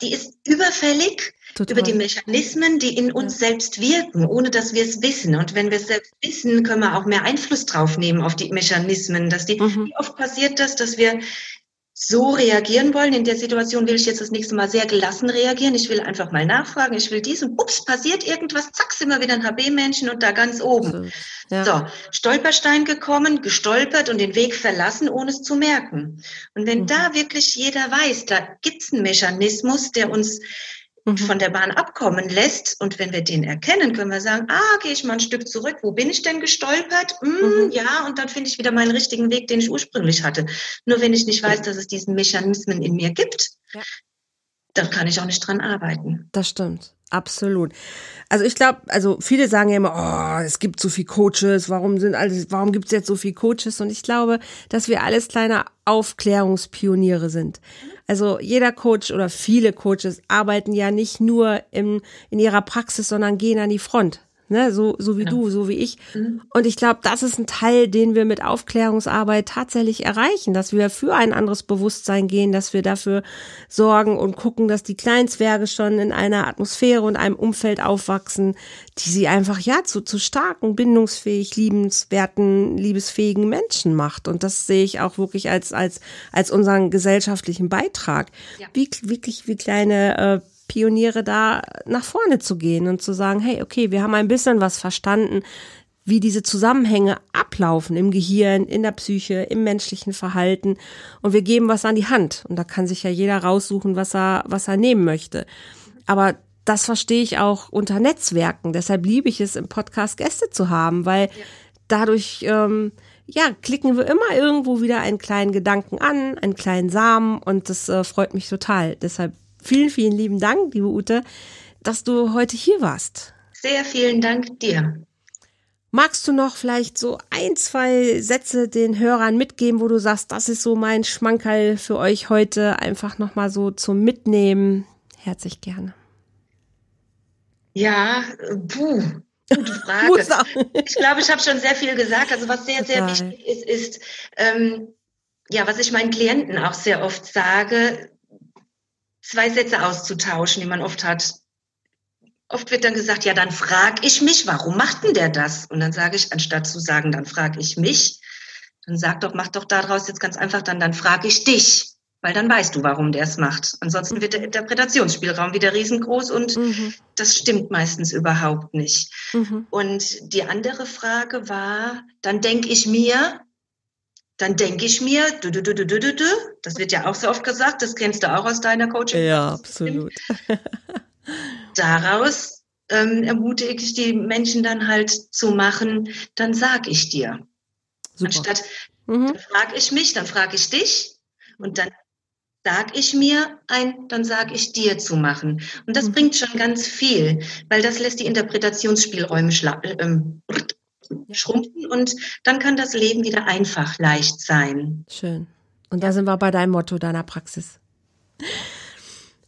die ist überfällig Total. über die Mechanismen, die in uns ja. selbst wirken, ohne dass wir es wissen. Und wenn wir es selbst wissen, können wir auch mehr Einfluss drauf nehmen auf die Mechanismen. Dass die, mhm. Wie oft passiert das, dass wir so reagieren wollen. In der Situation will ich jetzt das nächste Mal sehr gelassen reagieren. Ich will einfach mal nachfragen. Ich will dies und ups, passiert irgendwas. Zack, sind wir wieder ein HB-Menschen und da ganz oben. Ja. So, Stolperstein gekommen, gestolpert und den Weg verlassen, ohne es zu merken. Und wenn mhm. da wirklich jeder weiß, da gibt's einen Mechanismus, der uns mhm. von der Bahn abkommen lässt. Und wenn wir den erkennen, können wir sagen, ah, gehe ich mal ein Stück zurück. Wo bin ich denn gestolpert? Mm, mhm. Ja, und dann finde ich wieder meinen richtigen Weg, den ich ursprünglich hatte. Nur wenn ich nicht weiß, dass es diesen Mechanismen in mir gibt, ja. dann kann ich auch nicht dran arbeiten. Das stimmt. Absolut. Also ich glaube, also viele sagen ja immer, oh, es gibt so viel Coaches, warum sind alles, warum gibt es jetzt so viel Coaches? Und ich glaube, dass wir alles kleine Aufklärungspioniere sind. Also jeder Coach oder viele Coaches arbeiten ja nicht nur in, in ihrer Praxis, sondern gehen an die Front ne? so, so wie ja. du, so wie ich. Mhm. Und ich glaube, das ist ein Teil, den wir mit Aufklärungsarbeit tatsächlich erreichen, dass wir für ein anderes Bewusstsein gehen, dass wir dafür sorgen und gucken, dass die Kleinzwerge schon in einer Atmosphäre und einem Umfeld aufwachsen, die sie einfach ja zu, zu starken, bindungsfähig, liebenswerten, liebesfähigen Menschen macht. Und das sehe ich auch wirklich als, als, als unseren gesellschaftlichen Beitrag. Ja. Wie, wirklich wie kleine äh, Pioniere da nach vorne zu gehen und zu sagen, hey, okay, wir haben ein bisschen was verstanden, wie diese Zusammenhänge ablaufen im Gehirn, in der Psyche, im menschlichen Verhalten und wir geben was an die Hand und da kann sich ja jeder raussuchen, was er was er nehmen möchte. Aber das verstehe ich auch unter Netzwerken. Deshalb liebe ich es, im Podcast Gäste zu haben, weil ja. dadurch ähm, ja, klicken wir immer irgendwo wieder einen kleinen Gedanken an, einen kleinen Samen und das äh, freut mich total. Deshalb vielen, vielen lieben Dank, liebe Ute, dass du heute hier warst. Sehr vielen Dank dir. Magst du noch vielleicht so ein, zwei Sätze den Hörern mitgeben, wo du sagst, das ist so mein Schmankerl für euch heute, einfach nochmal so zum Mitnehmen? Herzlich gerne. Ja, puh, gute Frage. ich glaube, ich habe schon sehr viel gesagt. Also was sehr, sehr wichtig ist, ist, ähm, ja, was ich meinen Klienten auch sehr oft sage, zwei Sätze auszutauschen, die man oft hat. Oft wird dann gesagt, ja, dann frage ich mich, warum macht denn der das? Und dann sage ich, anstatt zu sagen, dann frage ich mich, dann sag doch, mach doch daraus jetzt ganz einfach dann, dann frage ich dich, weil dann weißt du, warum der es macht. Ansonsten wird der Interpretationsspielraum wieder riesengroß und mhm. das stimmt meistens überhaupt nicht. Mhm. Und die andere Frage war, dann denke ich mir, dann denke ich mir, du, du, du, du, du, du, das wird ja auch so oft gesagt, das kennst du auch aus deiner Coaching. Ja, absolut. Daraus ähm, ermutige ich die Menschen dann halt zu machen, dann sag ich dir. Super. Anstatt, mhm. dann frage ich mich, dann frage ich dich und dann sag ich mir ein, dann sag ich dir zu machen. Und das mhm. bringt schon ganz viel, weil das lässt die Interpretationsspielräume ähm, schrumpfen und dann kann das Leben wieder einfach leicht sein. Schön. Und da sind wir bei deinem Motto deiner Praxis.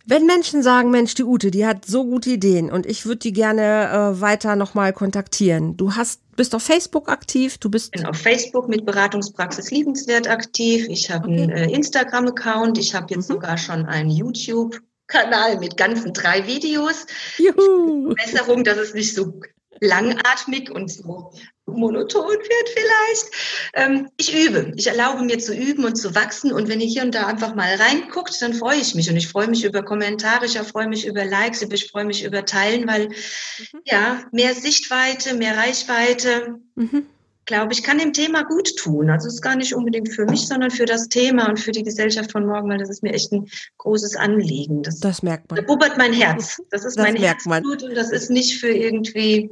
Wenn Menschen sagen, Mensch, die Ute, die hat so gute Ideen und ich würde die gerne äh, weiter nochmal kontaktieren. Du hast, bist auf Facebook aktiv, du bist. Ich bin auf Facebook mit Beratungspraxis liebenswert aktiv. Ich habe okay. einen äh, Instagram-Account. Ich habe jetzt mhm. sogar schon einen YouTube Kanal mit ganzen drei Videos. Juhu. Besserung, dass es nicht so langatmig und so monoton wird vielleicht. Ähm, ich übe. Ich erlaube mir zu üben und zu wachsen. Und wenn ihr hier und da einfach mal reinguckt, dann freue ich mich. Und ich freue mich über Kommentare, ich freue mich über Likes, ich freue mich über Teilen, weil mhm. ja, mehr Sichtweite, mehr Reichweite, mhm. glaube ich, kann dem Thema gut tun. Also es ist gar nicht unbedingt für mich, sondern für das Thema und für die Gesellschaft von morgen, weil das ist mir echt ein großes Anliegen. Das, das merkt man. Da bubbert mein Herz. Das ist das mein Herzblut und das ist nicht für irgendwie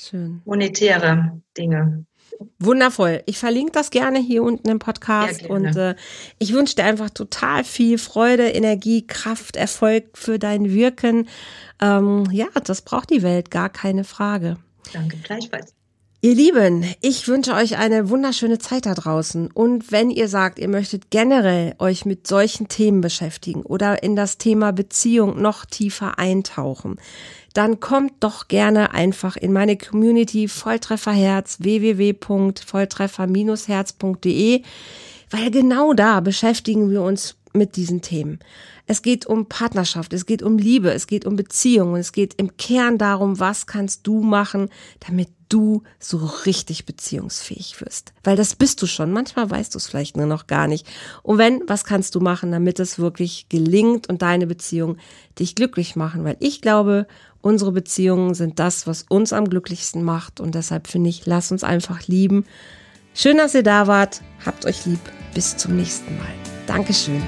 Schön. monetäre Dinge. Wundervoll. Ich verlinke das gerne hier unten im Podcast ja, und äh, ich wünsche dir einfach total viel Freude, Energie, Kraft, Erfolg für dein Wirken. Ähm, ja, das braucht die Welt, gar keine Frage. Danke, gleichfalls. Ihr Lieben, ich wünsche euch eine wunderschöne Zeit da draußen. Und wenn ihr sagt, ihr möchtet generell euch mit solchen Themen beschäftigen oder in das Thema Beziehung noch tiefer eintauchen, dann kommt doch gerne einfach in meine Community Volltrefferherz www.volltreffer-herz.de, weil genau da beschäftigen wir uns mit diesen Themen. Es geht um Partnerschaft, es geht um Liebe, es geht um Beziehungen, es geht im Kern darum, was kannst du machen, damit du so richtig beziehungsfähig wirst. Weil das bist du schon. Manchmal weißt du es vielleicht nur noch gar nicht. Und wenn, was kannst du machen, damit es wirklich gelingt und deine Beziehung dich glücklich machen? Weil ich glaube, unsere Beziehungen sind das, was uns am glücklichsten macht. Und deshalb finde ich, lass uns einfach lieben. Schön, dass ihr da wart. Habt euch lieb. Bis zum nächsten Mal. Dankeschön.